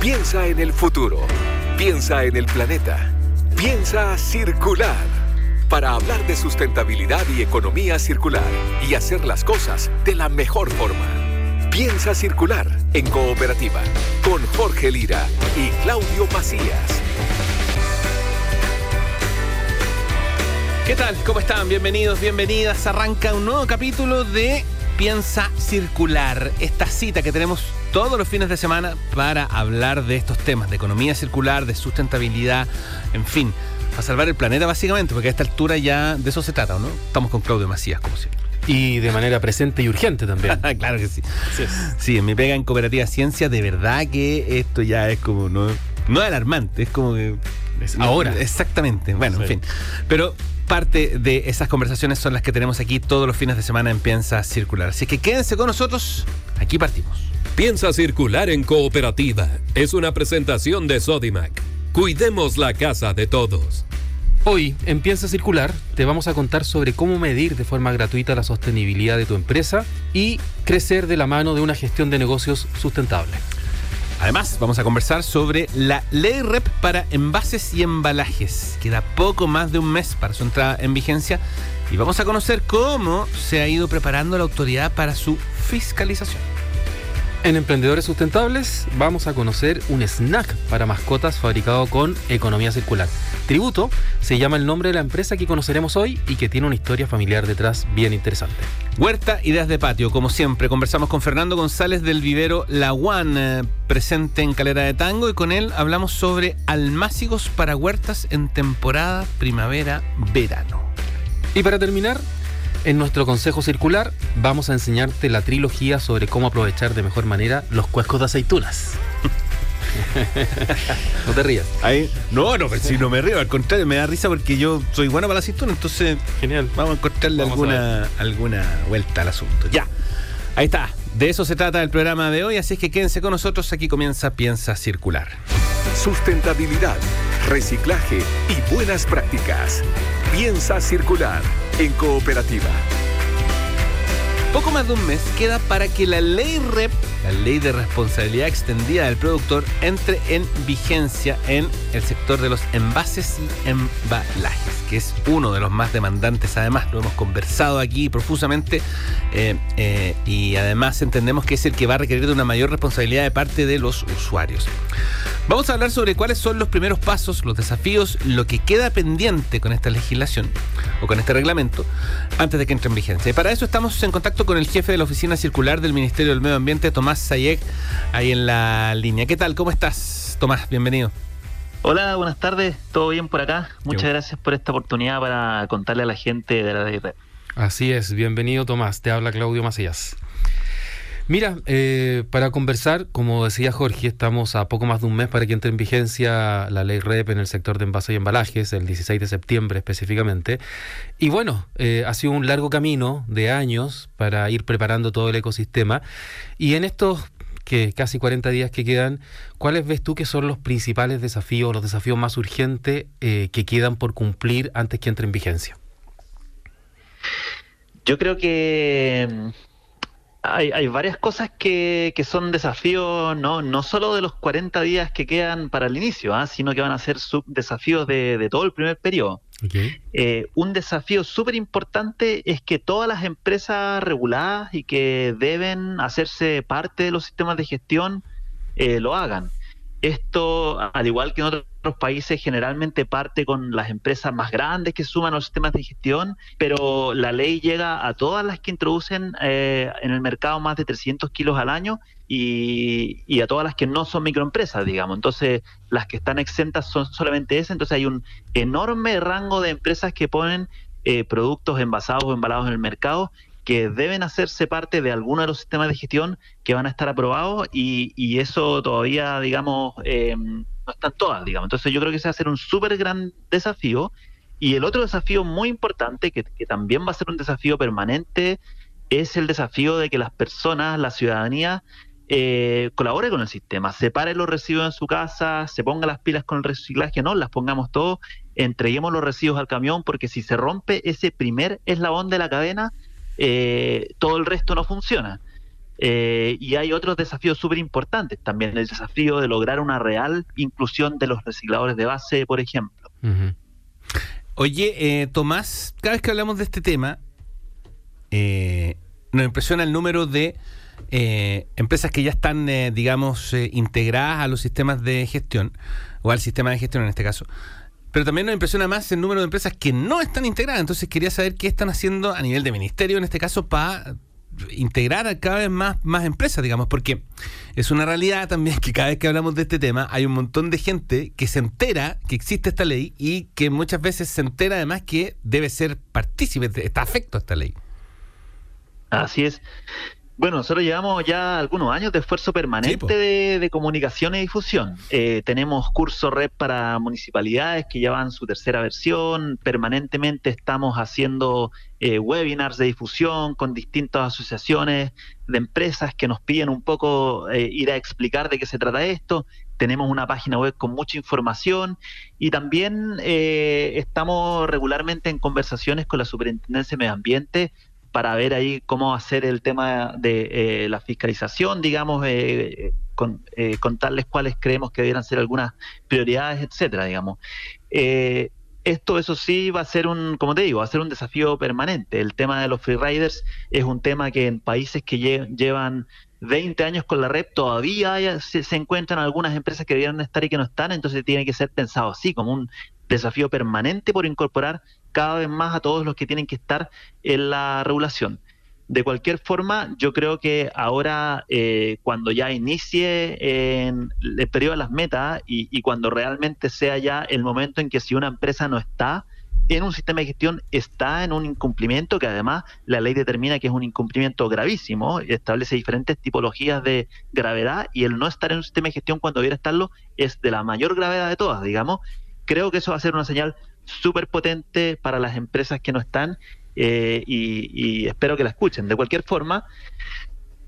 Piensa en el futuro. Piensa en el planeta. Piensa circular. Para hablar de sustentabilidad y economía circular y hacer las cosas de la mejor forma. Piensa circular en cooperativa con Jorge Lira y Claudio Macías. ¿Qué tal? ¿Cómo están? Bienvenidos, bienvenidas. Arranca un nuevo capítulo de Piensa Circular, esta cita que tenemos todos los fines de semana para hablar de estos temas, de economía circular, de sustentabilidad, en fin, para salvar el planeta básicamente, porque a esta altura ya de eso se trata, ¿no? Estamos con Claudio Macías, como siempre. Y de manera presente y urgente también. claro que sí. sí. en mi pega en Cooperativa Ciencia, de verdad que esto ya es como, no, no alarmante, es como que... Es ahora. Exactamente, bueno, en fin. Pero parte de esas conversaciones son las que tenemos aquí todos los fines de semana en Piensa Circular. Así que quédense con nosotros, aquí partimos. Piensa Circular en Cooperativa es una presentación de Sodimac. Cuidemos la casa de todos. Hoy, en Piensa Circular, te vamos a contar sobre cómo medir de forma gratuita la sostenibilidad de tu empresa y crecer de la mano de una gestión de negocios sustentable. Además, vamos a conversar sobre la ley REP para envases y embalajes. Queda poco más de un mes para su entrada en vigencia y vamos a conocer cómo se ha ido preparando la autoridad para su fiscalización. En Emprendedores Sustentables vamos a conocer un snack para mascotas fabricado con economía circular. Tributo se llama el nombre de la empresa que conoceremos hoy y que tiene una historia familiar detrás bien interesante. Huerta Ideas de Patio, como siempre, conversamos con Fernando González del vivero La One, eh, presente en Calera de Tango, y con él hablamos sobre almácigos para huertas en temporada primavera-verano. Y para terminar, en nuestro consejo circular vamos a enseñarte la trilogía sobre cómo aprovechar de mejor manera los cuescos de aceitunas. no te rías. Ahí, no, no, si no me río, al contrario, me da risa porque yo soy bueno para la aceituna, entonces genial. Vamos a encontrarle alguna, alguna vuelta al asunto. Ya. Ahí está. De eso se trata el programa de hoy, así es que quédense con nosotros. Aquí comienza Piensa Circular. Sustentabilidad, reciclaje y buenas prácticas. Piensa Circular en cooperativa. Poco más de un mes queda para que la ley REP, la ley de responsabilidad extendida del productor, entre en vigencia en el sector de los envases y embalajes, que es uno de los más demandantes. Además, lo hemos conversado aquí profusamente eh, eh, y además entendemos que es el que va a requerir de una mayor responsabilidad de parte de los usuarios. Vamos a hablar sobre cuáles son los primeros pasos, los desafíos, lo que queda pendiente con esta legislación o con este reglamento antes de que entre en vigencia. Y para eso estamos en contacto con el jefe de la Oficina Circular del Ministerio del Medio Ambiente, Tomás Sayek, ahí en la línea. ¿Qué tal? ¿Cómo estás, Tomás? Bienvenido. Hola, buenas tardes. ¿Todo bien por acá? Muchas gracias por esta oportunidad para contarle a la gente de la red. Así es, bienvenido Tomás. Te habla Claudio Macías. Mira, eh, para conversar, como decía Jorge, estamos a poco más de un mes para que entre en vigencia la ley REP en el sector de envases y embalajes, el 16 de septiembre específicamente. Y bueno, eh, ha sido un largo camino de años para ir preparando todo el ecosistema. Y en estos que casi 40 días que quedan, ¿cuáles ves tú que son los principales desafíos, los desafíos más urgentes eh, que quedan por cumplir antes que entre en vigencia? Yo creo que hay, hay, varias cosas que, que, son desafíos, no, no solo de los 40 días que quedan para el inicio, ¿ah? sino que van a ser desafíos de, de, todo el primer periodo. Eh, un desafío súper importante es que todas las empresas reguladas y que deben hacerse parte de los sistemas de gestión eh, lo hagan. Esto, al igual que en otros países, generalmente parte con las empresas más grandes que suman los sistemas de gestión, pero la ley llega a todas las que introducen eh, en el mercado más de 300 kilos al año y, a todas las que no son microempresas, digamos. Entonces, las que están exentas son solamente esas. Entonces, hay un enorme rango de empresas que ponen eh, productos envasados o embalados en el mercado que deben hacerse parte de alguno de los sistemas de gestión que van a estar aprobados y, eso todavía, digamos, eh, no están todas, digamos. Entonces yo creo que ese va a ser un súper gran desafío. Y el otro desafío muy importante, que, también va a ser un desafío permanente, es el desafío de que las personas, la ciudadanía, eh, colabore con el sistema, separe los residuos en su casa, se ponga las pilas con el reciclaje, no, las pongamos todos, entreguemos los residuos al camión, porque si se rompe ese primer eslabón de la cadena, eh, todo el resto no funciona. Eh, y hay otros desafíos súper importantes también, el desafío de lograr una real inclusión de los recicladores de base, por ejemplo. Oye, eh, Tomás, cada vez que hablamos de este tema, eh, nos impresiona el número de empresas que ya están, digamos, integradas a los sistemas de gestión, o al sistema de gestión en este caso. Pero también nos impresiona más el número de empresas que no están integradas. Entonces quería saber qué están haciendo a nivel de ministerio, en este caso, para integrar a cada vez más, más empresas, digamos, porque es una realidad también que cada vez que hablamos de este tema hay un montón de gente que se entera que existe esta ley y que muchas veces se entera además que debe ser partícipe, está afecto a esta ley. Así es. Bueno, nosotros llevamos ya algunos años de esfuerzo permanente de, comunicación y difusión. Eh, tenemos cursos red para municipalidades que llevan su tercera versión. Permanentemente estamos haciendo eh, webinars de difusión con distintas asociaciones de empresas que nos piden un poco eh, ir a explicar de qué se trata esto. Tenemos una página web con mucha información y también estamos regularmente en conversaciones con la Superintendencia de Medio Ambiente para ver ahí cómo hacer el tema de eh, la fiscalización, digamos, eh, con, eh, contarles cuáles creemos que debieran ser algunas prioridades, etcétera, digamos. esto, eso sí, va a ser un, como te digo, va a ser un desafío permanente. El tema de los freeriders es un tema que en países que llevan 20 años con la red todavía se, se, encuentran algunas empresas que debieran estar y que no están, entonces tiene que ser pensado así, como un desafío permanente por incorporar cada vez más a todos los que tienen que estar en la regulación. De cualquier forma, yo creo que ahora, eh, cuando ya inicie en el periodo de las metas y, cuando realmente sea ya el momento en que si una empresa no está en un sistema de gestión, está en un incumplimiento que además la ley determina que es un incumplimiento gravísimo, establece diferentes tipologías de gravedad y el no estar en un sistema de gestión cuando debiera estarlo es de la mayor gravedad de todas, digamos. Creo que eso va a ser una señal súper potente para las empresas que no están eh, y, espero que la escuchen. De cualquier forma,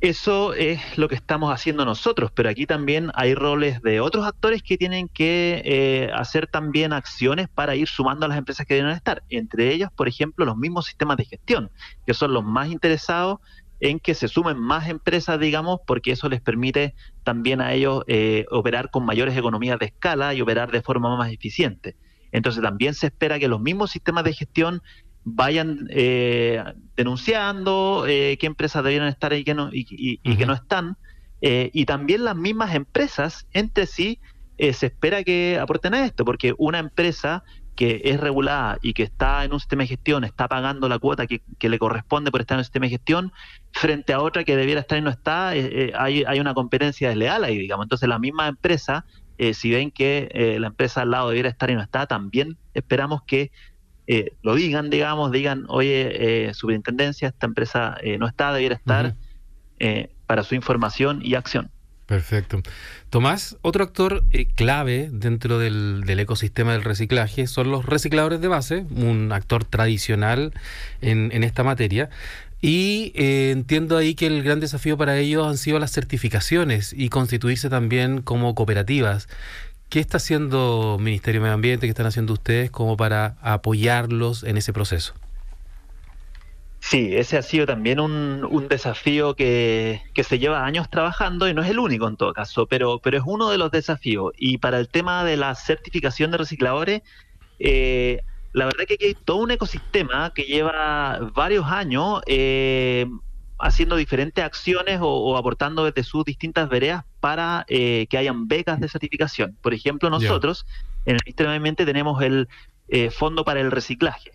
eso es lo que estamos haciendo nosotros, pero aquí también hay roles de otros actores que tienen que eh, hacer también acciones para ir sumando a las empresas que deben estar. Entre ellas, por ejemplo, los mismos sistemas de gestión, que son los más interesados en que se sumen más empresas, digamos, porque eso les permite también a ellos eh, operar con mayores economías de escala y operar de forma más eficiente. Entonces también se espera que los mismos sistemas de gestión vayan eh, denunciando eh, qué empresas debieran estar y, que no, y, que no están. Eh, y también las mismas empresas entre sí se espera que aporten a esto, porque una empresa que es regulada y que está en un sistema de gestión, está pagando la cuota que, le corresponde por estar en un sistema de gestión, frente a otra que debiera estar y no está, hay, hay una competencia desleal ahí, digamos. Entonces la misma empresa eh, si ven que eh, la empresa al lado debiera estar y no está, también esperamos que eh, lo digan, digamos, digan, oye, superintendencia, esta empresa no está, debiera estar para su información y acción. Perfecto. Tomás, otro actor clave dentro del, ecosistema del reciclaje son los recicladores de base, un actor tradicional en, en esta materia. Y eh, entiendo ahí que el gran desafío para ellos han sido las certificaciones y constituirse también como cooperativas. ¿Qué está haciendo Ministerio de Medio Ambiente, qué están haciendo ustedes como para apoyarlos en ese proceso? Sí, ese ha sido también un, desafío que, se lleva años trabajando y no es el único en todo caso, pero, pero es uno de los desafíos. Y para el tema de la certificación de recicladores, eh, la verdad que aquí hay todo un ecosistema que lleva varios años eh, haciendo diferentes acciones o, aportando desde sus distintas veredas para eh, que hayan becas de certificación. Por ejemplo, nosotros en el Ministerio de Ambiente tenemos el eh, Fondo para el Reciclaje.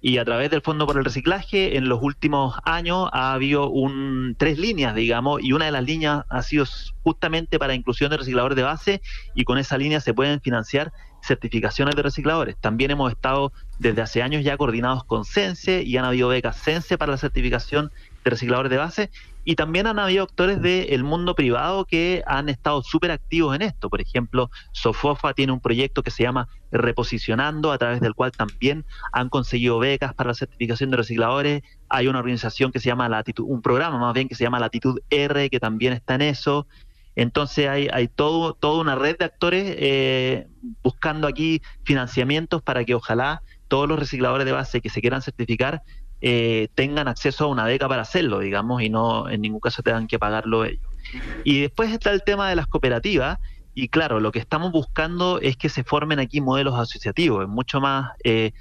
Y a través del Fondo para el Reciclaje, en los últimos años ha habido un, tres líneas, digamos, y una de las líneas ha sido justamente para inclusión de recicladores de base, y con esa línea se pueden financiar certificaciones de recicladores. También hemos estado desde hace años ya coordinados con CENSE y han habido becas CENSE para la certificación de recicladores de base y también han habido actores del mundo privado que han estado súper activos en esto. Por ejemplo, Sofofa tiene un proyecto que se llama Reposicionando, a través del cual también han conseguido becas para la certificación de recicladores. Hay una organización que se llama Latitud, un programa más bien que se llama Latitud R, que también está en eso. Entonces hay, todo, toda una red de actores eh, buscando aquí financiamientos para que ojalá todos los recicladores de base que se quieran certificar eh, tengan acceso a una beca para hacerlo, digamos, y no en ningún caso tengan que pagarlo ellos. Y después está el tema de las cooperativas, y claro, lo que estamos buscando es que se formen aquí modelos asociativos, es mucho más eh,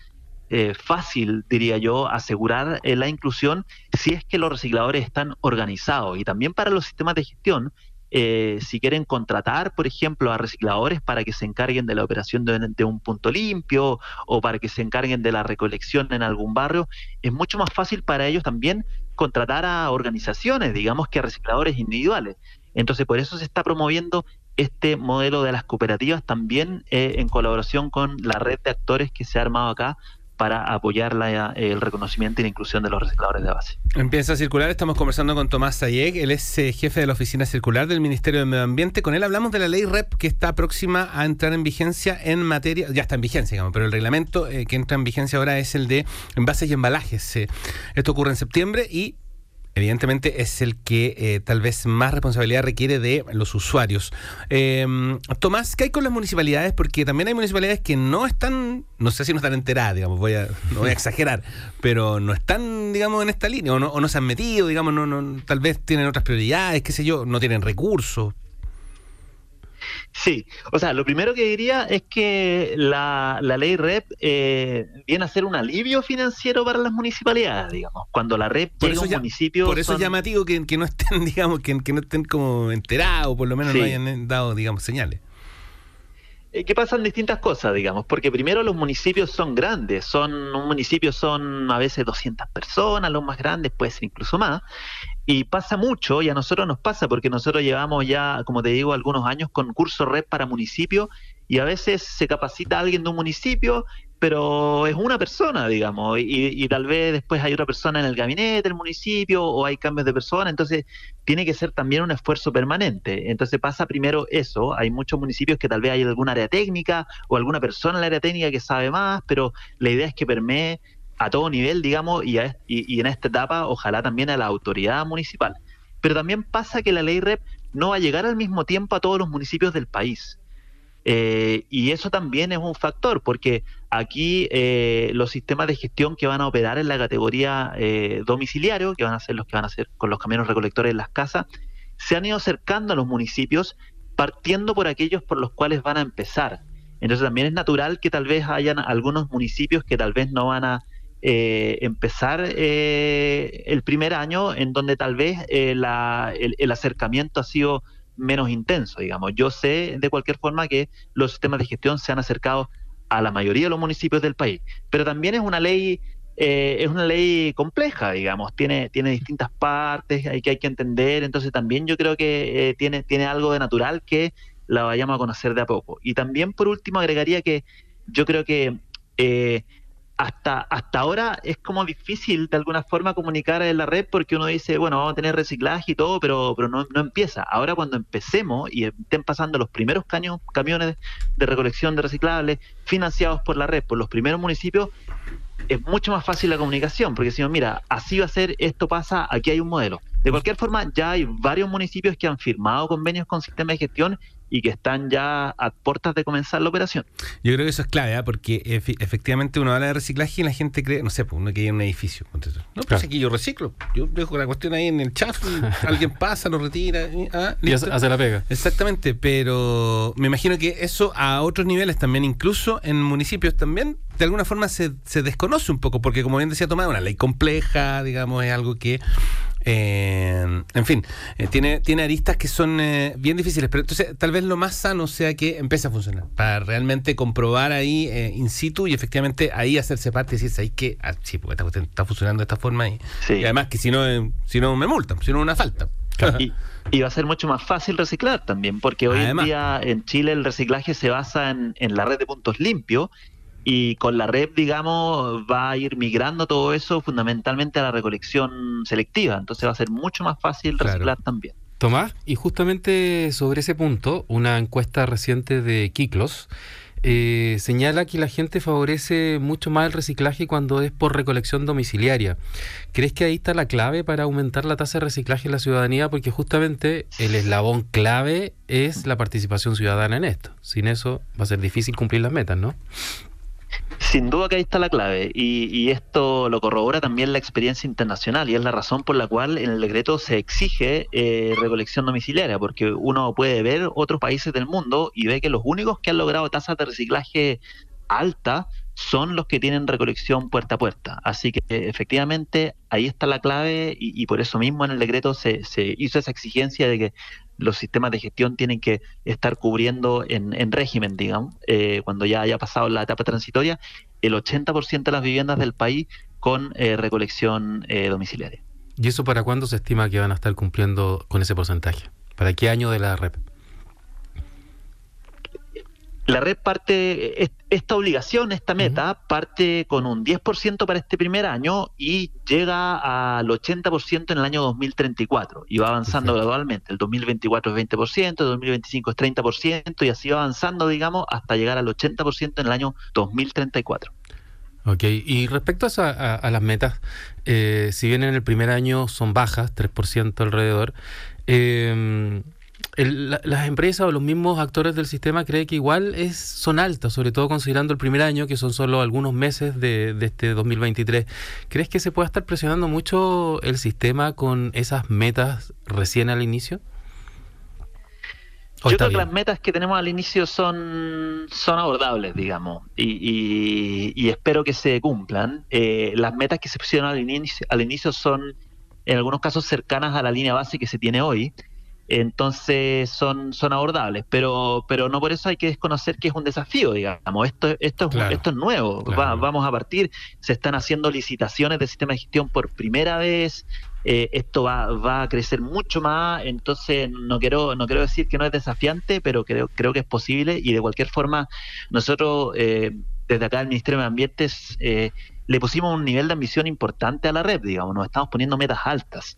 fácil, diría yo, asegurar la inclusión si es que los recicladores están organizados. Y también para los sistemas de gestión, eh, si quieren contratar, por ejemplo, a recicladores para que se encarguen de la operación de, un punto limpio o para que se encarguen de la recolección en algún barrio, es mucho más fácil para ellos también contratar a organizaciones, digamos que a recicladores individuales. Entonces, por eso se está promoviendo este modelo de las cooperativas también eh, en colaboración con la red de actores que se ha armado acá para apoyar el reconocimiento y la inclusión de los recicladores de base. Empieza a circular, estamos conversando con Tomás Sayeg, él es eh, jefe de la oficina circular del Ministerio de Medio Ambiente. Con él hablamos de la ley REP que está próxima a entrar en vigencia en materia, ya está en vigencia, digamos, pero el reglamento eh, que entra en vigencia ahora es el de envases y embalajes. Eh, esto ocurre en septiembre y evidentemente es el que eh, tal vez más responsabilidad requiere de los usuarios. Eh, Tomás, ¿qué hay con las municipalidades? Porque también hay municipalidades que no están, no sé si no están enteradas, digamos, voy a, no voy a exagerar, pero no están, digamos, en esta línea, o no, o no se han metido, digamos, no, no, tal vez tienen otras prioridades, qué sé yo, no tienen recursos. Sí, o sea, lo primero que diría es que la, ley REP eh, viene a ser un alivio financiero para las municipalidades, digamos. Cuando la REP llega a un municipio... Por eso es llamativo que, no estén, digamos, que, no estén como enterados, por lo menos no hayan dado, digamos, señales. Eh, ¿Qué pasan distintas cosas, digamos? Porque primero los municipios son grandes, son un municipio son a veces 200 personas, los más grandes puede ser incluso más, y pasa mucho, y a nosotros nos pasa, porque nosotros llevamos ya, como te digo, algunos años con curso red para municipios, y a veces se capacita a alguien de un municipio pero es una persona, digamos, y, tal vez después hay otra persona en el gabinete del municipio o hay cambios de persona, entonces tiene que ser también un esfuerzo permanente. Entonces pasa primero eso, hay muchos municipios que tal vez hay alguna área técnica o alguna persona en la área técnica que sabe más, pero la idea es que permee a todo nivel, digamos, y, y en esta etapa ojalá también a la autoridad municipal. Pero también pasa que la ley REP no va a llegar al mismo tiempo a todos los municipios del país. Eh, y eso también es un factor, porque aquí eh, los sistemas de gestión que van a operar en la categoría eh, domiciliario, que van a ser los que van a hacer con los camiones recolectores en las casas, se han ido acercando a los municipios partiendo por aquellos por los cuales van a empezar. Entonces también es natural que tal vez hayan algunos municipios que tal vez no van a empezar el primer año en donde tal vez el, el acercamiento ha sido menos intenso, digamos. Yo sé de cualquier forma que los sistemas de gestión se han acercado a la mayoría de los municipios del país, pero también es una ley eh, es una ley compleja, digamos, tiene, tiene distintas partes hay que hay que entender, entonces también yo creo que eh, tiene, tiene algo de natural que la vayamos a conocer de a poco. Y también por último agregaría que yo creo que eh, hasta, hasta ahora es como difícil de alguna forma comunicar en la red porque uno dice, bueno, vamos a tener reciclaje y todo, pero, pero no, no empieza. Ahora cuando empecemos y estén pasando los primeros camiones de recolección de reciclables financiados por la red, por los primeros municipios, es mucho más fácil la comunicación, porque decimos, mira, así va a ser, esto pasa, aquí hay un modelo. De cualquier forma, ya hay varios municipios que han firmado convenios con sistemas de gestión y que están ya a puertas de comenzar la operación. Yo creo que eso es clave, ¿eh? porque efectivamente uno habla de reciclaje y la gente cree, no sé, pues uno que en un edificio. No, pues aquí yo reciclo. Yo dejo la cuestión ahí en el chat, alguien pasa, lo retira. Y, ah, hace la pega. Exactamente, pero me imagino que eso a otros niveles también, incluso en municipios también, de alguna forma se, se desconoce un poco, porque como bien decía Tomás, una ley compleja, digamos, es algo que eh, en fin, eh, tiene, tiene aristas que son eh, bien difíciles, pero entonces tal vez lo más sano sea que empiece a funcionar, para realmente comprobar ahí in situ y efectivamente ahí hacerse parte y decirse ahí que, ah, sí, porque esta está funcionando de esta forma y, además que si no, si no me multan, si no una falta. Y, va a ser mucho más fácil reciclar también, porque hoy en día en Chile el reciclaje se basa en, en la red de puntos limpios y con la red, digamos, va a ir migrando todo eso fundamentalmente a la recolección selectiva. Entonces va a ser mucho más fácil reciclar también. Tomás, y justamente sobre ese punto, una encuesta reciente de Kiklos eh, señala que la gente favorece mucho más el reciclaje cuando es por recolección domiciliaria. ¿Crees que ahí está la clave para aumentar la tasa de reciclaje en la ciudadanía? Porque justamente el eslabón clave es la participación ciudadana en esto. Sin eso va a ser difícil cumplir las metas, ¿no? Sin duda que ahí está la clave y, esto lo corrobora también la experiencia internacional y es la razón por la cual en el decreto se exige eh, recolección domiciliaria porque uno puede ver otros países del mundo y ve que los únicos que han logrado tasas de reciclaje alta son los que tienen recolección puerta a puerta. Así que efectivamente ahí está la clave y, por eso mismo en el decreto se, hizo esa exigencia de que los sistemas de gestión tienen que estar cubriendo en, régimen, digamos, eh, cuando ya haya pasado la etapa transitoria, el 80% de las viviendas del país con eh, recolección eh, domiciliaria. ¿Y eso para cuándo se estima que van a estar cumpliendo con ese porcentaje? ¿Para qué año de la REP? La red parte, esta obligación, esta meta, parte con un 10% para este primer año y llega al 80% en el año 2034 y va avanzando gradualmente. El 2024 es 20%, el 2025 es 30% y así va avanzando, digamos, hasta llegar al 80% en el año 2034. Ok, y respecto a, las metas, eh, si bien en el primer año son bajas, 3% alrededor, eh, las empresas o los mismos actores del sistema creen que igual es, son altas, sobre todo considerando el primer año, que son solo algunos meses de, este 2023. ¿Crees que se puede estar presionando mucho el sistema con esas metas recién al inicio? Yo creo que las metas que tenemos al inicio son, son abordables, digamos, y, espero que se cumplan. Eh, las metas que se pusieron al inicio, al inicio son, en algunos casos, cercanas a la línea base que se tiene hoy entonces son, son abordables, pero, pero no por eso hay que desconocer que es un desafío, digamos, esto, esto, es, esto es nuevo, vamos a partir, se están haciendo licitaciones de sistema de gestión por primera vez, eh, esto va, va a crecer mucho más, entonces no quiero, no quiero decir que no es desafiante, pero creo, creo que es posible. Y de cualquier forma nosotros eh, desde acá el Ministerio de Ambiente eh, le pusimos un nivel de ambición importante a la red, digamos, nos estamos poniendo metas altas,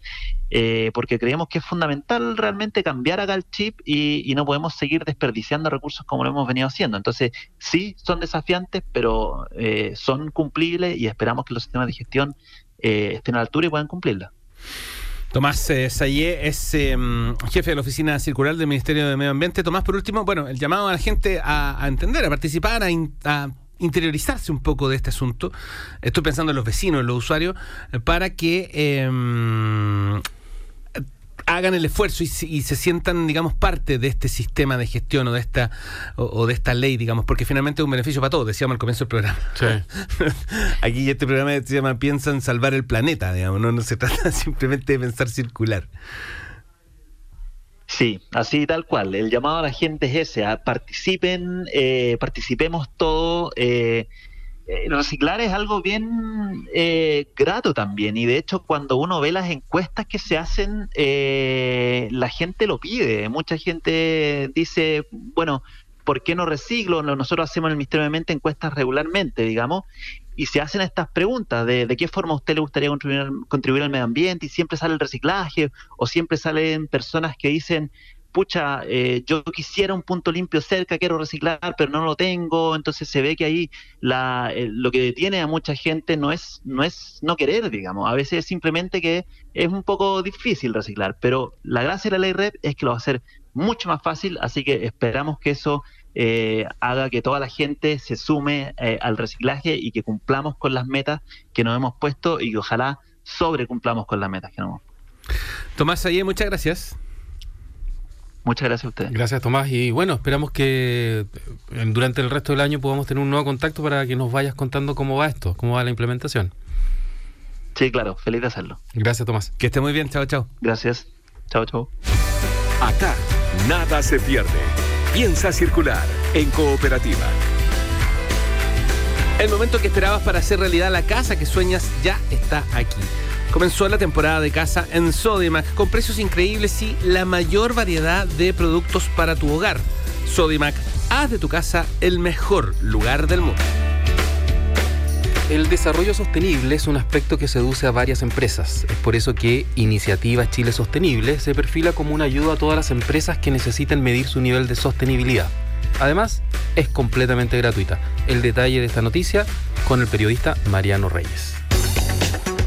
eh, porque creemos que es fundamental realmente cambiar acá el chip y, no podemos seguir desperdiciando recursos como lo hemos venido haciendo. Entonces, sí, son desafiantes, pero eh, son cumplibles y esperamos que los sistemas de gestión eh, estén a la altura y puedan cumplirla. Tomás eh, Sayé es em, jefe de la Oficina Circular del Ministerio de Medio Ambiente. Tomás, por último, bueno, el llamado a la gente a, entender, a participar, a, interiorizarse un poco de este asunto. Estoy pensando en los vecinos, en los usuarios, para que em, hagan el esfuerzo y, se sientan, digamos, parte de este sistema de gestión o de esta o, de esta ley, digamos, porque finalmente es un beneficio para todos, decíamos al comienzo del programa. Aquí este programa se llama Piensa en salvar el planeta, digamos, no, no se trata simplemente de pensar circular. Sí, así tal cual. El llamado a la gente es ese, a participen, eh, participemos todos. Eh, reciclar es algo bien eh, grato también y de hecho cuando uno ve las encuestas que se hacen, la gente lo pide. Mucha gente dice, bueno, ¿por qué no reciclo? Nosotros hacemos en el Ministerio de Mente encuestas regularmente, digamos, y se hacen estas preguntas de, de qué forma a usted le gustaría contribuir al medio ambiente y siempre sale el reciclaje o siempre salen personas que dicen pucha, eh, yo quisiera un punto limpio cerca, quiero reciclar, pero no lo tengo, entonces se ve que ahí la, lo que detiene a mucha gente no es, no es no querer, digamos, a veces es simplemente que es un poco difícil reciclar, pero la gracia de la ley REP es que lo va a hacer mucho más fácil, así que esperamos que eso eh, haga que toda la gente se sume eh, al reciclaje y que cumplamos con las metas que nos hemos puesto y que ojalá sobrecumplamos con las metas que nos hemos puesto. Tomás Ayé, muchas gracias. Muchas gracias a ustedes. Gracias, Tomás. Y bueno, esperamos que eh, durante el resto del año podamos tener un nuevo contacto para que nos vayas contando cómo va esto, cómo va la implementación. Sí, claro, feliz de hacerlo. Gracias, Tomás. Que esté muy bien. Chao, chao. Gracias. Chao, chao. Acá, nada se pierde. Piensa circular en cooperativa. El momento que esperabas para hacer realidad la casa que sueñas ya está aquí. Comenzó la temporada de casa en Sodimac con precios increíbles y la mayor variedad de productos para tu hogar. Sodimac, haz de tu casa el mejor lugar del mundo. El desarrollo sostenible es un aspecto que seduce a varias empresas. Es por eso que Iniciativa Chile Sostenible se perfila como una ayuda a todas las empresas que necesiten medir su nivel de sostenibilidad. Además, es completamente gratuita. El detalle de esta noticia con el periodista Mariano Reyes.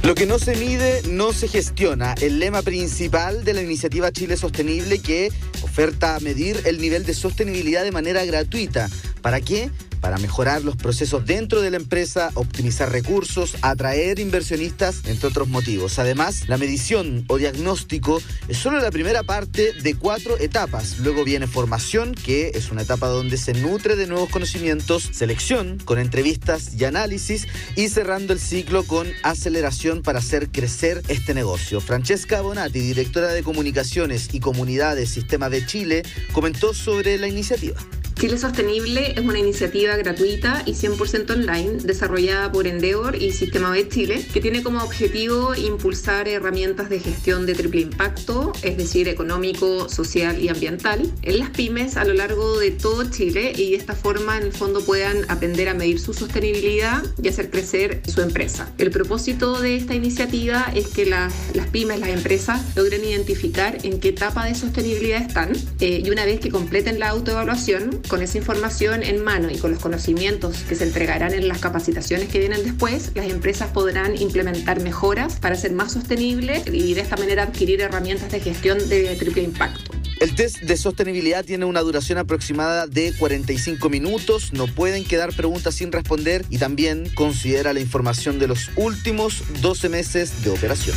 Lo que no se mide no se gestiona. El lema principal de la iniciativa Chile Sostenible que oferta medir el nivel de sostenibilidad de manera gratuita. ¿Para qué? Para mejorar los procesos dentro de la empresa, optimizar recursos, atraer inversionistas, entre otros motivos. Además, la medición o diagnóstico es solo la primera parte de cuatro etapas. Luego viene formación, que es una etapa donde se nutre de nuevos conocimientos, selección con entrevistas y análisis y cerrando el ciclo con aceleración para hacer crecer este negocio. Francesca Bonatti, directora de comunicaciones y comunidades Sistema de Chile, comentó sobre la iniciativa. Chile Sostenible es una iniciativa gratuita y 100% online desarrollada por Endeavor y Sistema B Chile, que tiene como objetivo impulsar herramientas de gestión de triple impacto, es decir, económico, social y ambiental, en las pymes a lo largo de todo Chile y de esta forma en el fondo puedan aprender a medir su sostenibilidad y hacer crecer su empresa. El propósito de esta iniciativa es que las, las pymes, las empresas, logren identificar en qué etapa de sostenibilidad están eh, y una vez que completen la autoevaluación, con esa información en mano y con los conocimientos que se entregarán en las capacitaciones que vienen después, las empresas podrán implementar mejoras para ser más sostenibles y de esta manera adquirir herramientas de gestión de triple impacto. El test de sostenibilidad tiene una duración aproximada de 45 minutos, no pueden quedar preguntas sin responder y también considera la información de los últimos 12 meses de operación.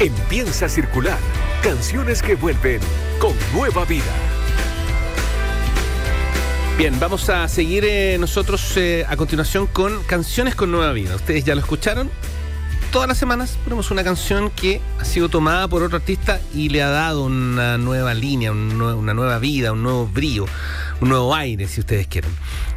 Empieza a circular canciones que vuelven con nueva vida. Bien, vamos a seguir eh, nosotros eh, a continuación con canciones con nueva vida. Ustedes ya lo escucharon. Todas las semanas ponemos una canción que ha sido tomada por otro artista y le ha dado una nueva línea, una nueva vida, un nuevo brío, un nuevo aire, si ustedes quieren.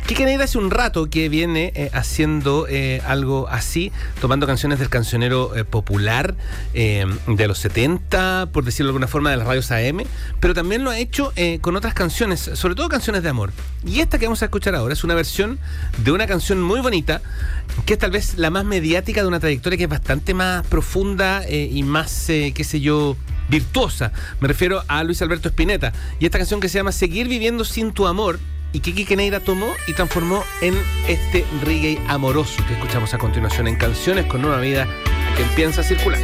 Kike Negra hace un rato que viene eh, haciendo eh, algo así, tomando canciones del cancionero eh, popular de los 70, por decirlo de alguna forma, de las radios AM, pero también lo ha hecho con otras canciones, sobre todo canciones de amor. Y esta que vamos a escuchar ahora es una versión de una canción muy bonita, que es tal vez la más mediática de una trayectoria que es bastante más profunda y más, qué sé yo, virtuosa. Me refiero a Luis Alberto Spinetta. Y esta canción que se llama Seguir viviendo sin tu amor y que Kike Neira tomó y transformó en este reggae amoroso que escuchamos a continuación en Canciones con Nueva Vida, que empieza a circular.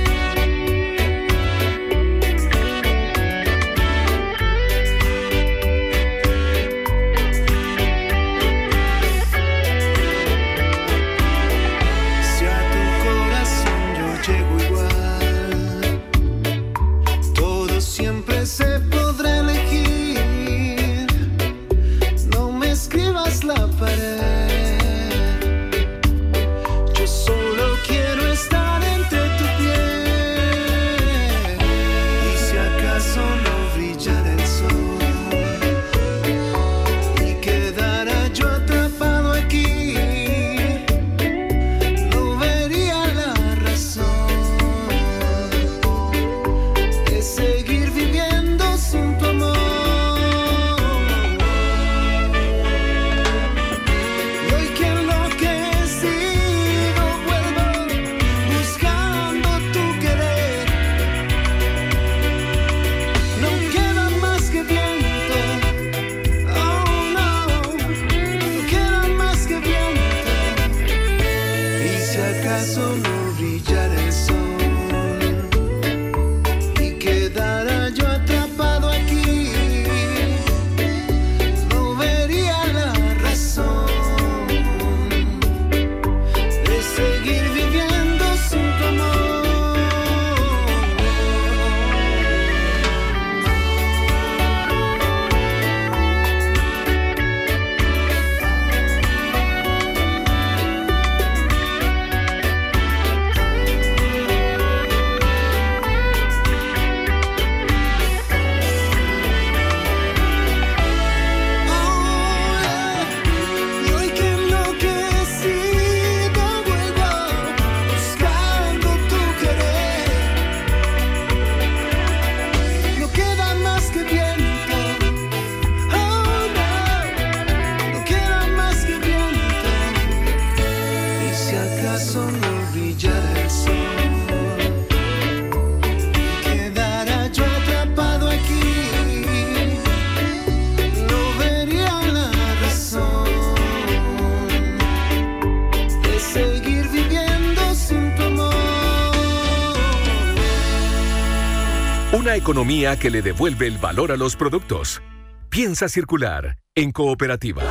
Economía que le devuelve el valor a los productos. Piensa circular en cooperativa.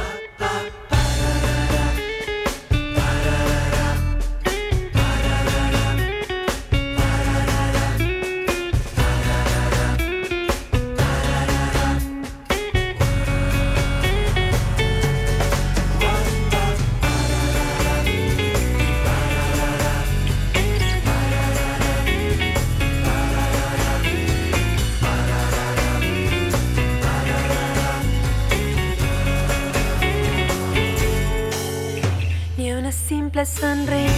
Sonrisa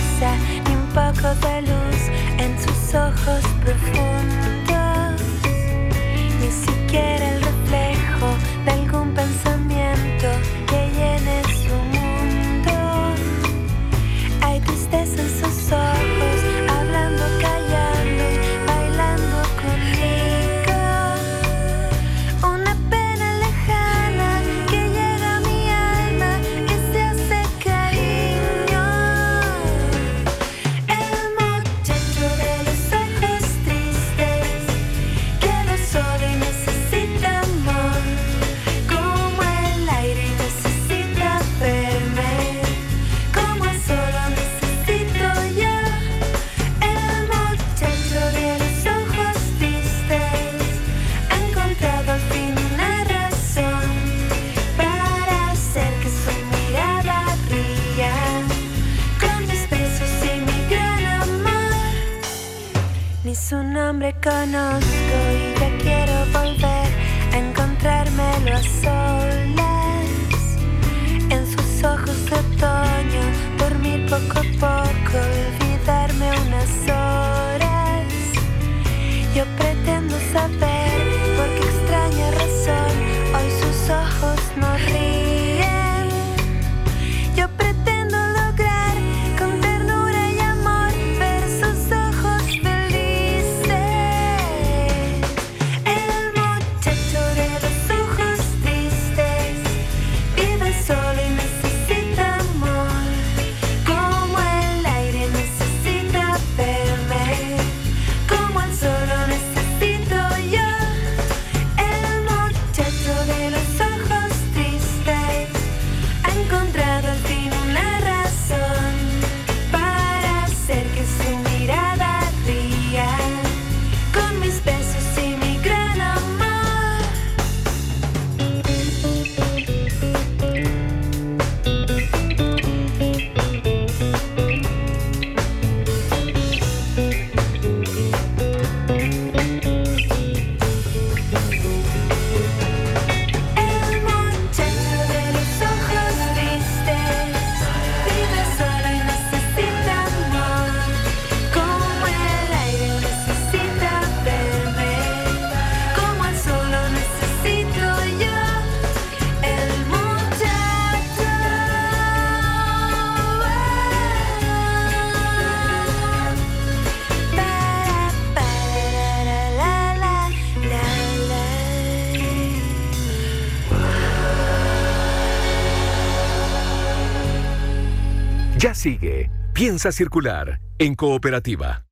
sigue. Piensa circular en cooperativa.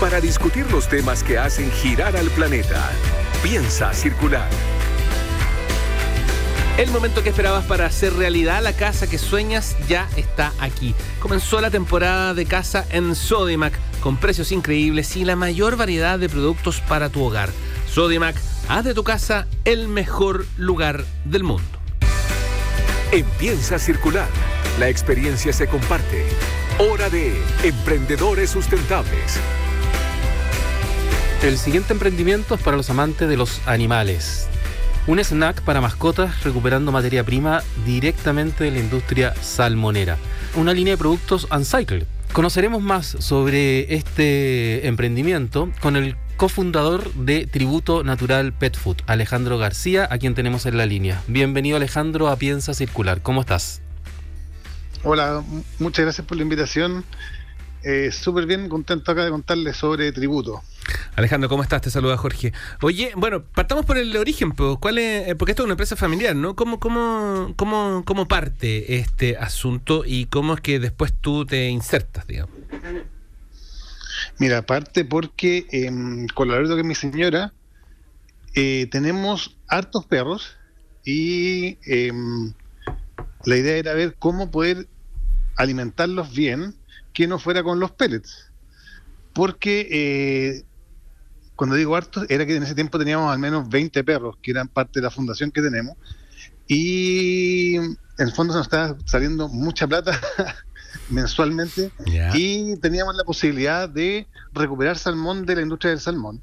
Para discutir los temas que hacen girar al planeta, piensa circular. El momento que esperabas para hacer realidad la casa que sueñas ya está aquí. Comenzó la temporada de casa en Sodimac con precios increíbles y la mayor variedad de productos para tu hogar. Sodimac, haz de tu casa el mejor lugar del mundo. En Piensa circular, la experiencia se comparte. Hora de Emprendedores Sustentables. El siguiente emprendimiento es para los amantes de los animales. Un snack para mascotas recuperando materia prima directamente de la industria salmonera. Una línea de productos Uncycle. Conoceremos más sobre este emprendimiento con el cofundador de Tributo Natural Pet Food, Alejandro García, a quien tenemos en la línea. Bienvenido Alejandro a Piensa Circular. ¿Cómo estás? Hola, muchas gracias por la invitación. Eh, Súper bien, contento acá de contarles sobre tributo. Alejandro, ¿cómo estás? Te saluda Jorge. Oye, bueno, partamos por el origen, pues. ¿Cuál es? eh, Porque esto es una empresa familiar, ¿no? ¿Cómo, cómo, cómo, cómo parte este asunto y cómo es que después tú te insertas, digamos? Mira, aparte porque eh, con la verdad que mi señora, eh, tenemos hartos perros y em, la idea era ver cómo poder alimentarlos bien que no fuera con los pellets. Porque eh, cuando digo hartos, era que en ese tiempo teníamos al menos 20 perros, que eran parte de la fundación que tenemos. Y en el fondo se nos estaba saliendo mucha plata mensualmente y teníamos la posibilidad de recuperar salmón de la industria del salmón.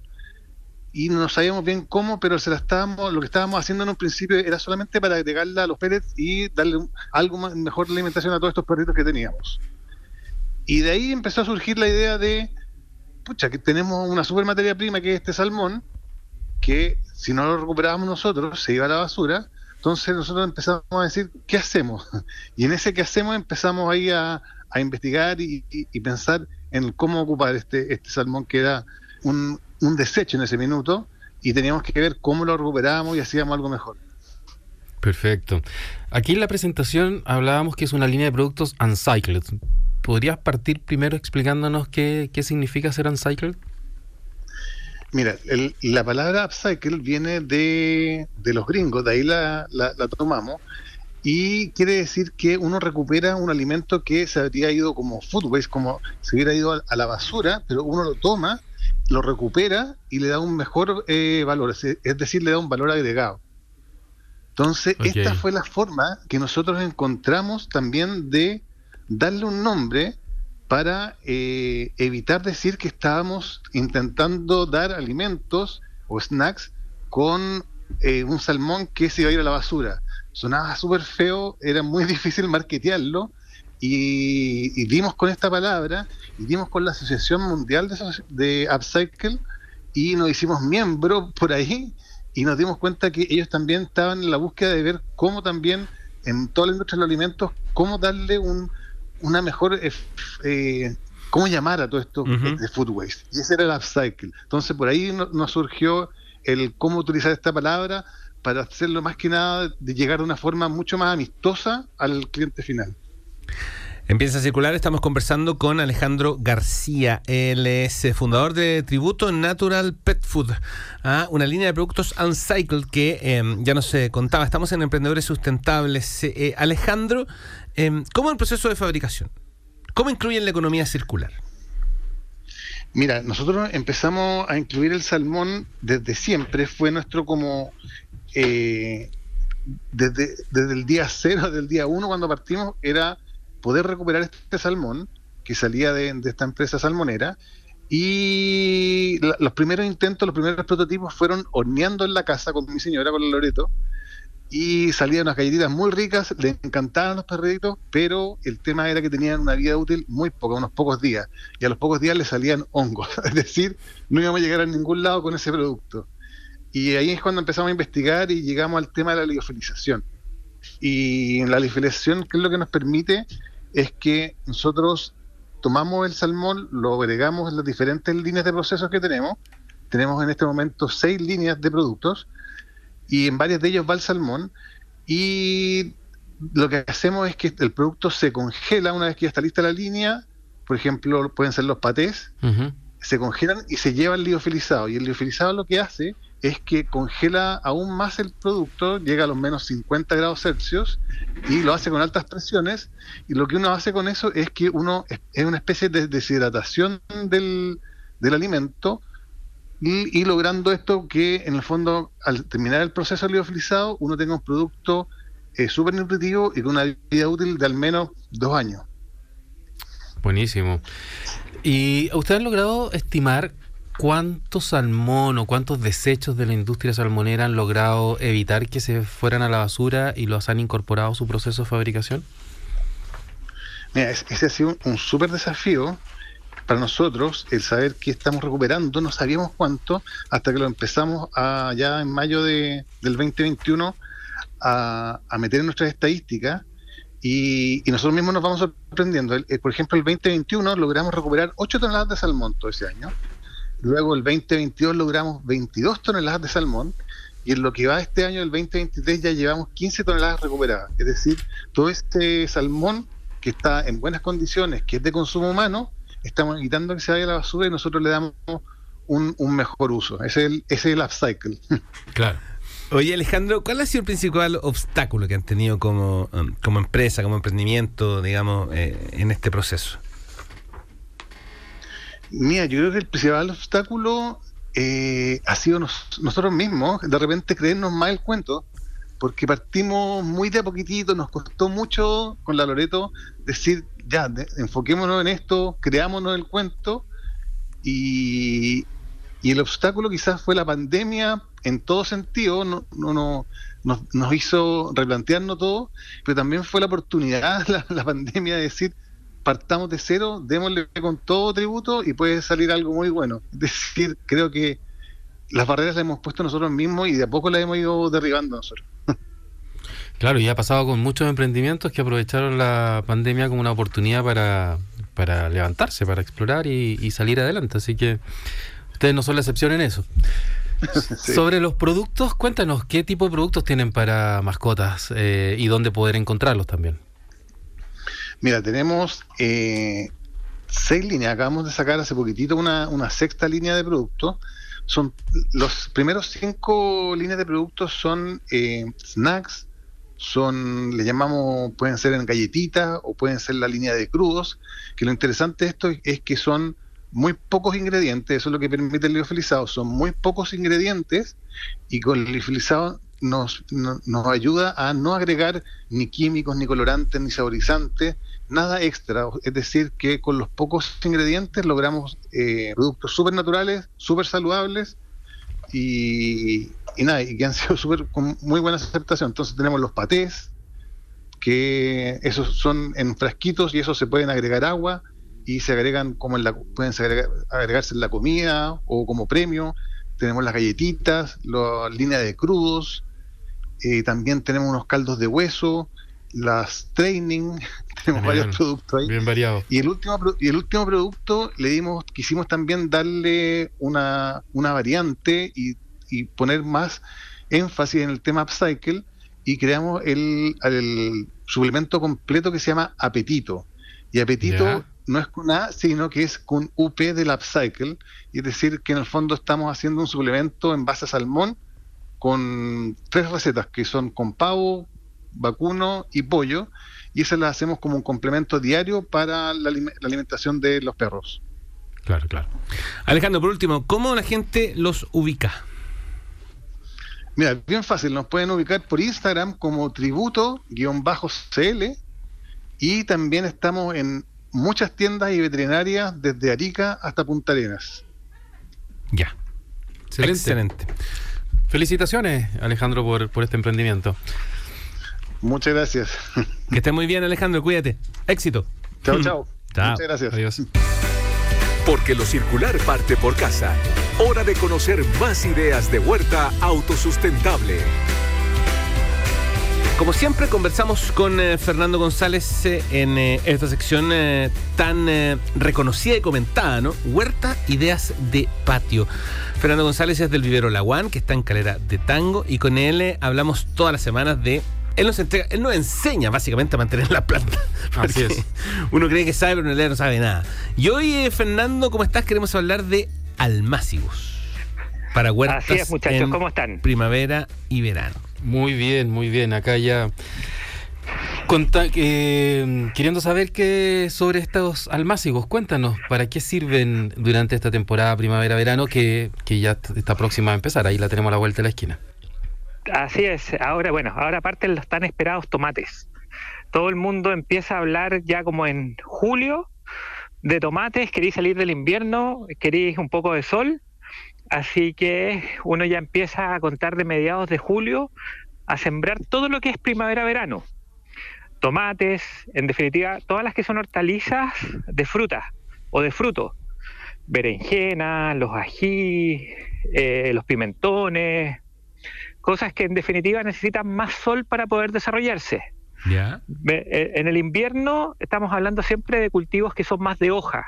Y no sabíamos bien cómo, pero se la estábamos, lo que estábamos haciendo en un principio era solamente para agregarla a los pellets y darle un- algo más, mejor de alimentación a todos estos perritos que teníamos. Y de ahí empezó a surgir la idea de, pucha, que tenemos una super materia prima que es este salmón, que si no lo recuperábamos nosotros se iba a la basura. Entonces nosotros empezamos a decir, ¿qué hacemos? Y en ese qué hacemos empezamos ahí a, investigar y pensar en cómo ocupar este, este salmón que era un, un desecho en ese minuto y teníamos que ver cómo lo recuperábamos y hacíamos algo mejor. Perfecto. Aquí en la presentación hablábamos que es una línea de productos uncycled. ¿Podrías partir primero explicándonos qué, qué significa ser uncycled? Mira, el- la palabra upcycle viene de, de los gringos, de ahí la, la- la tomamos, y quiere decir que uno recupera un alimento que se habría ido como food waste, como se hubiera ido a, a la basura, pero uno lo toma, lo recupera y le da un mejor eh, valor, es, decir, le da un valor agregado. Entonces, esta fue la forma que nosotros encontramos también de darle un nombre para eh, evitar decir que estábamos intentando dar alimentos o snacks con eh, un salmón que se iba a ir a la basura. Sonaba súper feo, era muy difícil marketearlo y, dimos con esta palabra y dimos con la Asociación Mundial de, de Upcycle y nos hicimos miembro por ahí y nos dimos cuenta que ellos también estaban en la búsqueda de ver cómo también en toda la industria de los alimentos, cómo darle un, una mejor, eh, eh, cómo llamar a todo esto Ujú. de food waste. Y ese era el upcycle. Entonces por ahí no- nos surgió el cómo utilizar esta palabra para hacerlo más que nada de llegar de una forma mucho más amistosa al cliente final. En Piensa Circular estamos conversando con Alejandro García. Él es eh, fundador de Tributo Natural Pet Food, ah, una línea de productos Uncycled que eh, ya nos eh, contaba. Estamos en Emprendedores Sustentables. Eh, eh, Alejandro, eh, ¿cómo el proceso de fabricación? ¿Cómo incluyen la economía circular? Mira, nosotros empezamos a incluir el salmón desde siempre, fue nuestro como eh, desde, desde el día cero, del día uno cuando partimos, era poder recuperar este salmón que salía de, esta empresa salmonera y la- los primeros intentos, los primeros prototipos fueron horneando en la casa con mi señora, con el Loreto, y salían unas galletitas muy ricas, le encantaban los perritos, pero el tema era que tenían una vida útil muy poca, unos pocos días, y a los pocos días le salían hongos, es decir, no íbamos a llegar a ningún lado con ese producto. Y ahí es cuando empezamos a investigar y llegamos al tema de la liofilización. Y la liofilización, ¿qué es lo que nos permite? Es que nosotros tomamos el salmón, lo agregamos en las diferentes líneas de procesos que tenemos. Tenemos en este momento seis líneas de productos y en varias de ellos va el salmón. Y lo que hacemos es que el producto se congela una vez que ya está lista la línea. Por ejemplo, pueden ser los patés, se congelan y se lleva el liofilizado. Y el liofilizado lo que hace es que congela aún más el producto, llega a los menos 50 grados Celsius y lo hace con altas presiones. Y lo que uno hace con eso es que uno es, es una especie de deshidratación del, del alimento y, y logrando esto que en el fondo al terminar el proceso liofilizado uno tenga un producto eh, súper nutritivo y con una vida útil de al menos dos años. Buenísimo. ¿Y ustedes han logrado estimar cuánto salmón o cuántos desechos de la industria salmonera han logrado evitar que se fueran a la basura y los han incorporado a su proceso de fabricación? Mira, es- ese ha sido un, un súper desafío para nosotros, el saber que estamos recuperando, no sabíamos cuánto, hasta que lo empezamos a, ya en mayo de, del 2021 a, a meter en nuestras estadísticas y, y nosotros mismos nos vamos sorprendiendo. El- el- por ejemplo, el 2021 logramos recuperar 8 toneladas de salmón todo ese año. Luego el 2022 logramos 22 toneladas de salmón y en lo que va este año, el 2023, ya llevamos 15 toneladas recuperadas. Es decir, todo este salmón que está en buenas condiciones, que es de consumo humano, estamos evitando que se vaya a la basura y nosotros le damos un, un mejor uso. Ese es el, ese es el upcycle. Claro. Oye, Alejandro, ¿cuál ha sido el principal obstáculo que han tenido como, um, como empresa, como emprendimiento, digamos, eh, en este proceso? Mira, yo creo que el principal obstáculo eh, ha sido nos- nosotros mismos, de repente creernos más el cuento, porque partimos muy de a poquitito, nos costó mucho con la Loreto decir, ya, enfoquémonos en esto, creámonos el cuento, y, y el obstáculo quizás fue la pandemia en todo sentido, no, no, no- nos, nos hizo replantearnos todo, pero también fue la oportunidad, la, la pandemia, de decir, partamos de cero, démosle con todo tributo y puede salir algo muy bueno. Es decir, creo que las barreras las hemos puesto nosotros mismos y de a poco las hemos ido derribando nosotros. Claro, y ha pasado con muchos emprendimientos que aprovecharon la pandemia como una oportunidad para, para levantarse, para explorar y, y salir adelante. Así que ustedes no son la excepción en eso. Sí. Sobre los productos, cuéntanos, ¿qué tipo de productos tienen para mascotas eh, y dónde poder encontrarlos también? Mira, tenemos eh, seis líneas. Acabamos de sacar hace poquitito una, una sexta línea de productos. Son los primeros cinco líneas de productos son eh, snacks, son, le llamamos, pueden ser en galletitas o pueden ser la línea de crudos. Que lo interesante de esto es, es que son muy pocos ingredientes, eso es lo que permite el liofilizado, son muy pocos ingredientes y con el liofilizado nos, no- nos ayuda a no agregar ni químicos, ni colorantes, ni saborizantes, nada extra. Es decir, que con los pocos ingredientes logramos eh, productos súper naturales, súper saludables y, y nada, y que han sido súper con muy buena aceptación. Entonces tenemos los patés, que esos son en frasquitos y esos se pueden agregar agua y se agregan como en la pueden se agregar- agregarse en la comida o como premio. Tenemos las galletitas, la línea de crudos, eh, también tenemos unos caldos de hueso, las training, tenemos Bien, varios productos ahí. Bien variado. Y el último y el último producto le dimos, quisimos también darle una, una variante y, y poner más énfasis en el tema upcycle y creamos el, el suplemento completo que se llama Apetito. Y Apetito no es con A, sino que es con UP del upcycle, y es decir, que en el fondo estamos haciendo un suplemento en base a salmón con tres recetas que son con pavo, vacuno y pollo, y esas las hacemos como un complemento diario para la, alime- la alimentación de los perros. Claro, claro. Alejandro, por último, ¿cómo la gente los ubica? Mira, bien fácil, nos pueden ubicar por Instagram como tributo-cl y también estamos en muchas tiendas y veterinarias desde Arica hasta Punta Arenas. Ya. Excelente. Excelente. Felicitaciones, Alejandro, por, por este emprendimiento. Muchas gracias. Que esté muy bien, Alejandro, cuídate. Éxito. chao, chao. Chao. Muchas gracias. Adiós. Porque lo circular parte por casa. Hora de conocer más ideas de huerta autosustentable. Como siempre, conversamos con eh, Fernando González eh, en eh, esta sección eh, tan eh, reconocida y comentada, ¿no? Huerta Ideas de Patio. Fernando González es del vivero Laguán, que está en Calera de Tango, y con él eh, hablamos todas las semanas de. Él nos, entrega, él nos enseña básicamente a mantener la planta. Así es. Uno cree que sabe, pero en realidad no sabe nada. Y hoy, eh, Fernando, ¿cómo estás? Queremos hablar de almácigos. Para huertas Así es, muchachos, en ¿cómo están? primavera y verano. Muy bien, muy bien. Acá ya conta- eh, queriendo saber qué sobre estos almácigos. Cuéntanos, ¿para qué sirven durante esta temporada primavera-verano que, que ya está próxima a empezar? Ahí la tenemos a la vuelta de la esquina. Así es, ahora bueno, ahora parten los tan esperados tomates. Todo el mundo empieza a hablar ya como en julio de tomates, queréis salir del invierno, queréis un poco de sol, así que uno ya empieza a contar de mediados de julio a sembrar todo lo que es primavera-verano. Tomates, en definitiva, todas las que son hortalizas de fruta o de fruto. Berenjena, los ají, eh, los pimentones, cosas que en definitiva necesitan más sol para poder desarrollarse. Ve- eh, En el invierno estamos hablando siempre de cultivos que son más de hoja.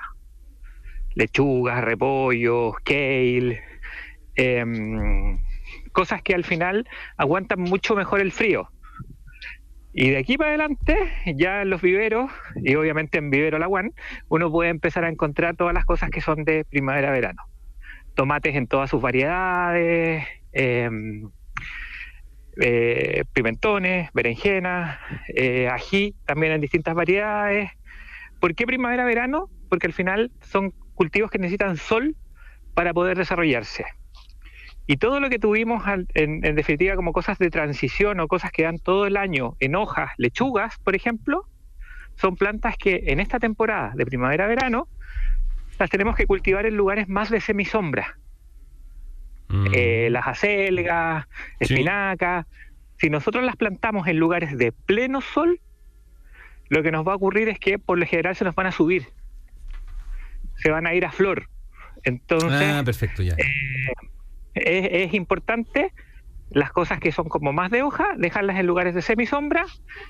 Lechugas, repollos, kale, em, cosas que al final aguantan mucho mejor el frío. Y de aquí para adelante, ya en los viveros, y obviamente en Vivero Laguán, uno puede empezar a encontrar todas las cosas que son de primavera-verano. tomates en todas sus variedades, em, eh, pimentones, berenjenas, eh, ají también en distintas variedades. ¿Por qué primavera-verano? Porque al final son cultivos que necesitan sol para poder desarrollarse. Y todo lo que tuvimos en, en definitiva como cosas de transición o cosas que dan todo el año en hojas, lechugas, por ejemplo, son plantas que en esta temporada de primavera-verano las tenemos que cultivar en lugares más de semisombra. Mm. Eh, las acelgas, Sí. espinacas. Si nosotros las plantamos en lugares de pleno sol, lo que nos va a ocurrir es que por lo general se nos van a subir. Se van a ir a flor. Entonces, Ah, perfecto, ya. es, es importante las cosas que son como más de hoja, dejarlas en lugares de semisombra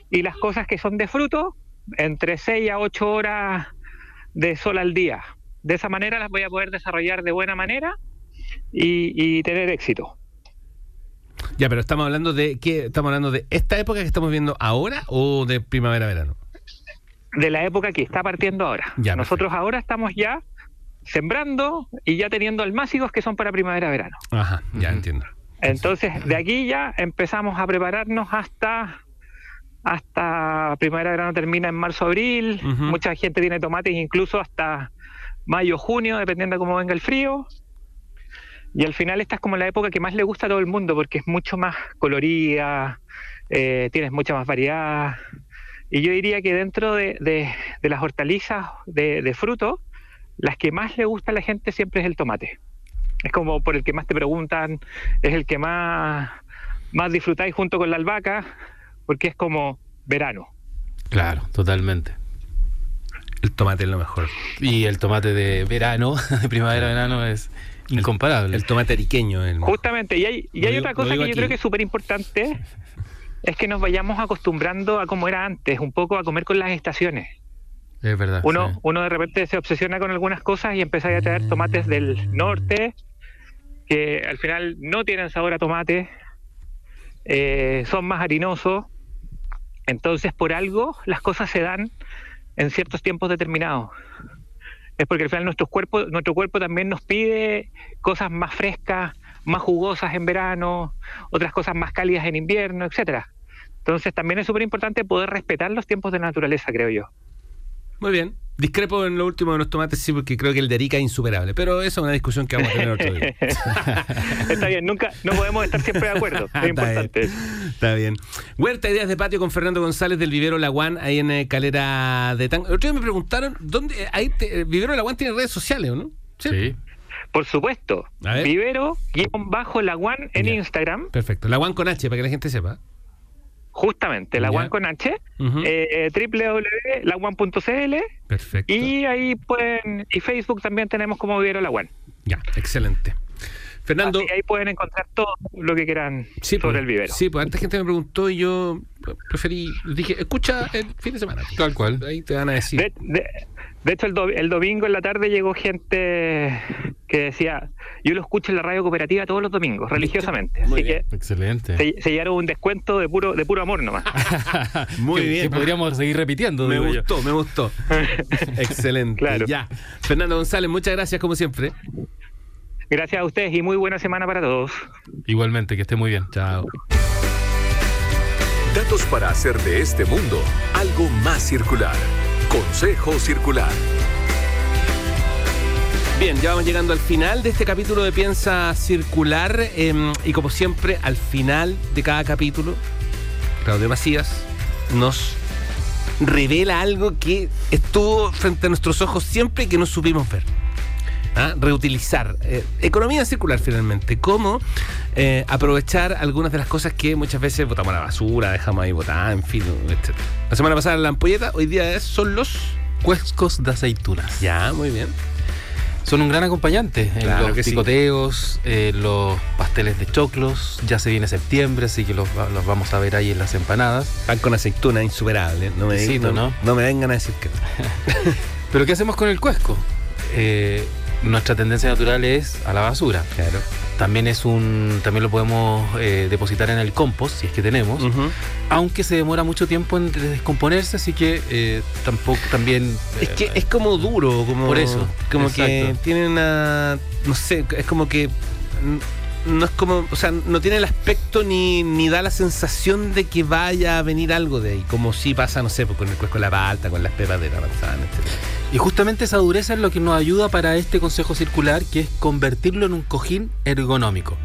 y las cosas que son de fruto, entre 6 a 8 horas de sol al día. De esa manera las voy a poder desarrollar de buena manera y, y tener éxito. Ya, pero estamos hablando de qué? ¿Estamos hablando de esta época que estamos viendo ahora o de primavera-verano? De la época que está partiendo ahora. Ya, Nosotros ahora estamos ya sembrando y ya teniendo almácigos que son para primavera-verano. Ajá, ya entiendo. Entonces, de aquí ya empezamos a prepararnos hasta hasta primavera-verano termina en marzo-abril. Mucha gente tiene tomates incluso hasta mayo-junio, dependiendo de cómo venga el frío. Y al final esta es como la época que más le gusta a todo el mundo porque es mucho más colorida, eh, tienes mucha más variedad. Y yo diría que dentro de, de- las hortalizas de, de fruto, las que más le gusta a la gente siempre es el tomate. Es como por el que más te preguntan, es el que más, más disfrutáis junto con la albahaca, porque es como verano. Claro, totalmente. El tomate es lo mejor. Y el tomate de verano, de primavera-verano, es incomparable. El tomate ariqueño. El... Justamente, y hay, y hay digo- otra cosa que yo aquí. creo que es súper importante, es que nos vayamos acostumbrando a como era antes, un poco a comer con las estaciones. es verdad. Uno, sí. uno de repente se obsesiona con algunas cosas y empieza a traer tomates del norte, que al final no tienen sabor a tomate, eh, son más harinosos. Entonces, por algo, las cosas se dan en ciertos tiempos determinados. Es porque al final nuestro cuerpo, nuestro cuerpo también nos pide cosas más frescas, más jugosas en verano, otras cosas más cálidas en invierno, etcétera. Entonces también es súper importante poder respetar los tiempos de la naturaleza, creo yo. Muy bien. Discrepo en lo último de los tomates, sí, porque creo que el de Arica es insuperable. Pero eso es una discusión que vamos a tener otro día. Está bien, nunca, no podemos estar siempre de acuerdo. Está Es importante. bien. Está bien. Huerta Ideas de Patio con Fernando González del Vivero Laguán, ahí en eh, Calera de Tan. El otro día me preguntaron, ¿dónde? eh, Ahí te- el Vivero Laguán tiene redes sociales, ¿o no? Sí. Por supuesto, A ver. Vivero, guion bajo Laguán en Ya. Instagram, Perfecto. Laguán con H, para que la gente sepa. Justamente, Laguán Ya. con H, Ujú. eh, www.laguan.cl Perfecto. y ahí pueden, y Facebook también tenemos como Vivero Laguán. Ya, excelente. Fernando. Así que ahí pueden encontrar todo lo que quieran Sí, sobre pues, el vivero. Sí, pues antes gente me preguntó y yo preferí, dije, escucha el fin de semana. Tal cual. Ahí te van a decir. De, de- de hecho, el, do- el domingo en la tarde llegó gente que decía, yo lo escucho en la radio cooperativa todos los domingos, religiosamente. Muy Así bien. Excelente. se, se llevaron un descuento de puro, de puro amor nomás. Muy Que- bien. Que podríamos seguir repitiendo. Me yo. gustó, me gustó. Excelente. Claro. Ya. Fernando González, muchas gracias como siempre. Gracias a ustedes y muy buena semana para todos. Igualmente, que esté muy bien. Chao. Datos para hacer de este mundo algo más circular. Consejo Circular. Bien, ya vamos llegando al final de este capítulo de Piensa Circular eh, y como siempre al final de cada capítulo, Claudio Macías nos revela algo que estuvo frente a nuestros ojos siempre y que no supimos ver. ¿Ah? Reutilizar. Eh, economía circular finalmente. Cómo eh, aprovechar algunas de las cosas que muchas veces botamos a la basura, dejamos ahí botadas, en fin, etc. La semana pasada la ampolleta, hoy día es- son los... Cuescos de aceitunas. Ya, muy bien. Son un gran acompañante en Claro que los sí. picoteos, en los pasteles de choclos. Ya se viene septiembre, así que los, los vamos a ver ahí en las empanadas. Pan con aceituna, insuperable. No me, Exquisito, no, ¿no? no me vengan a decir que no. Pero ¿qué hacemos con el cuesco? Eh, nuestra tendencia natural es a la basura. Claro. También es un, también lo podemos eh, depositar en el compost si es que tenemos, aunque se demora mucho tiempo en descomponerse, así que eh, tampoco también. Es que eh, es como duro, como Por eso, como que tiene una, no sé, es como que no es como, o sea, no tiene el aspecto ni, ni da la sensación de que vaya a venir algo de ahí, como si pasa, no sé, pues, con el con la palta, con las pepas de la manzana, etcétera. Y justamente esa dureza es lo que nos ayuda para este consejo circular, que es convertirlo en un cojín ergonómico.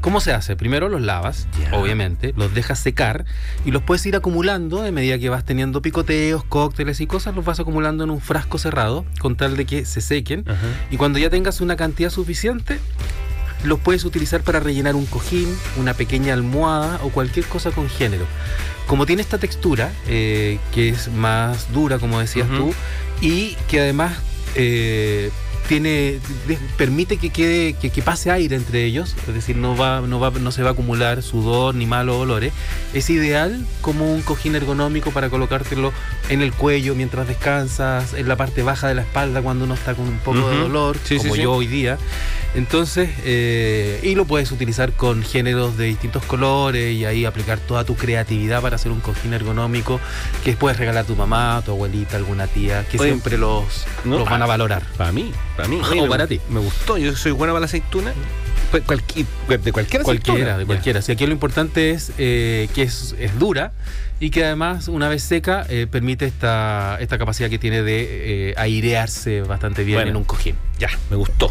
¿Cómo se hace? Primero los lavas, obviamente, los dejas secar y los puedes ir acumulando a medida que vas teniendo picoteos, cócteles y cosas, los vas acumulando en un frasco cerrado con tal de que se sequen. Y cuando ya tengas una cantidad suficiente, los puedes utilizar para rellenar un cojín, una pequeña almohada o cualquier cosa con género. Como tiene esta textura, eh, que es más dura, como decías tú, y que además eh, tiene permite que quede que, que pase aire entre ellos, es decir, no va, no va, no se va a acumular sudor ni malos olores. Es ideal como un cojín ergonómico para colocártelo en el cuello mientras descansas, en la parte baja de la espalda cuando uno está con un poco de dolor, Sí, como sí. yo hoy día. Entonces, eh, y lo puedes utilizar con géneros de distintos colores y ahí aplicar toda tu creatividad para hacer un cojín ergonómico que puedes regalar a tu mamá, a tu abuelita, alguna tía, que Oye, siempre los, no, los van a pa- valorar. Para mí, para mí. O Oye, me- para ti. Me gustó, yo soy buena para la aceituna. Pues cualqui- de cualquier Cualquiera, de cualquiera. Si aquí lo importante es eh, que es, es dura y que además, una vez seca, eh, permite esta, esta capacidad que tiene de eh, airearse bastante bien Bueno. en un cojín. Ya, me gustó.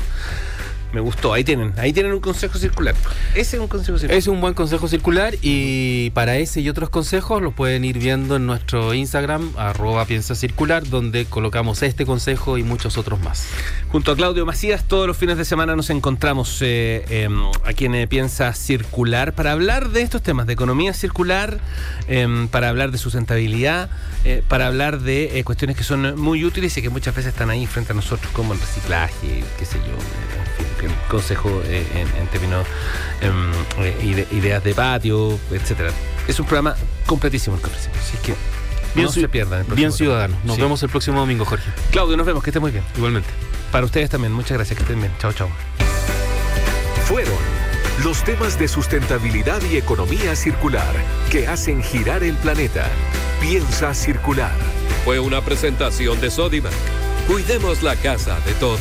Me gustó. Ahí tienen, ahí tienen un consejo circular. Ese es un consejo circular. Es un buen consejo circular y para ese y otros consejos los pueden ir viendo en nuestro Instagram, arroba piensa circular, donde colocamos este consejo y muchos otros más. Junto a Claudio Macías, todos los fines de semana nos encontramos eh, eh, aquí en eh, Piensa Circular para hablar de estos temas, de economía circular, eh, para hablar de sustentabilidad, eh, para hablar de eh, cuestiones que son muy útiles y que muchas veces están ahí frente a nosotros, como el reciclaje, qué sé yo, eh, en fin, el consejo eh, en, en términos em, eh, ide- ideas de patio, etcétera. Es un programa completísimo el que ofrecemos, así que Bien no se pierdan. el Bien ciudadano. Nos Sí. vemos el próximo domingo, Jorge. Claudio, nos vemos, que esté muy bien. Igualmente. Para ustedes también, muchas gracias, que estén bien. Chao, chao. Fueron los temas de sustentabilidad y economía circular que hacen girar el planeta. Piensa circular. Fue una presentación de Sodimac. Cuidemos la casa de todos.